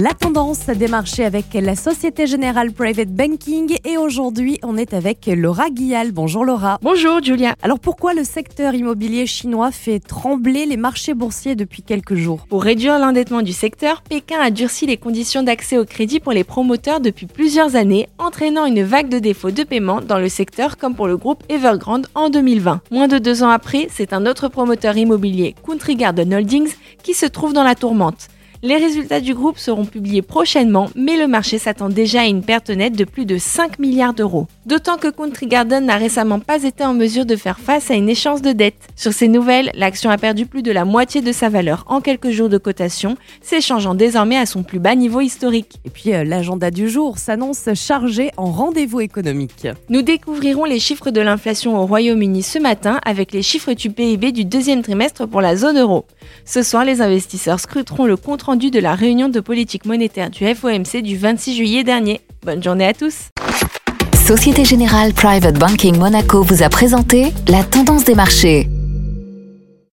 La tendance des marchés avec la Société Générale Private Banking et aujourd'hui on est avec Laura Guial. Bonjour Laura. Bonjour Julia. Alors pourquoi le secteur immobilier chinois fait trembler les marchés boursiers depuis quelques jours? Pour réduire l'endettement du secteur, Pékin a durci les conditions d'accès au crédit pour les promoteurs depuis plusieurs années, entraînant une vague de défauts de paiement dans le secteur comme pour le groupe Evergrande en 2020. Moins de deux ans après, c'est un autre promoteur immobilier, Country Garden Holdings, qui se trouve dans la tourmente. Les résultats du groupe seront publiés prochainement, mais le marché s'attend déjà à une perte nette de plus de 5 milliards d'euros. D'autant que Country Garden n'a récemment pas été en mesure de faire face à une échéance de dette. Sur ces nouvelles, l'action a perdu plus de la moitié de sa valeur en quelques jours de cotation, s'échangeant désormais à son plus bas niveau historique. Et puis euh, l'agenda du jour s'annonce chargé en rendez-vous économique. Nous découvrirons les chiffres de l'inflation au Royaume-Uni ce matin avec les chiffres du PIB du deuxième trimestre pour la zone euro. Ce soir, les investisseurs scruteront le compte de la réunion de politique monétaire du FOMC du 26 juillet dernier. Bonne journée à tous. Société Générale Private Banking Monaco vous a présenté la tendance des marchés.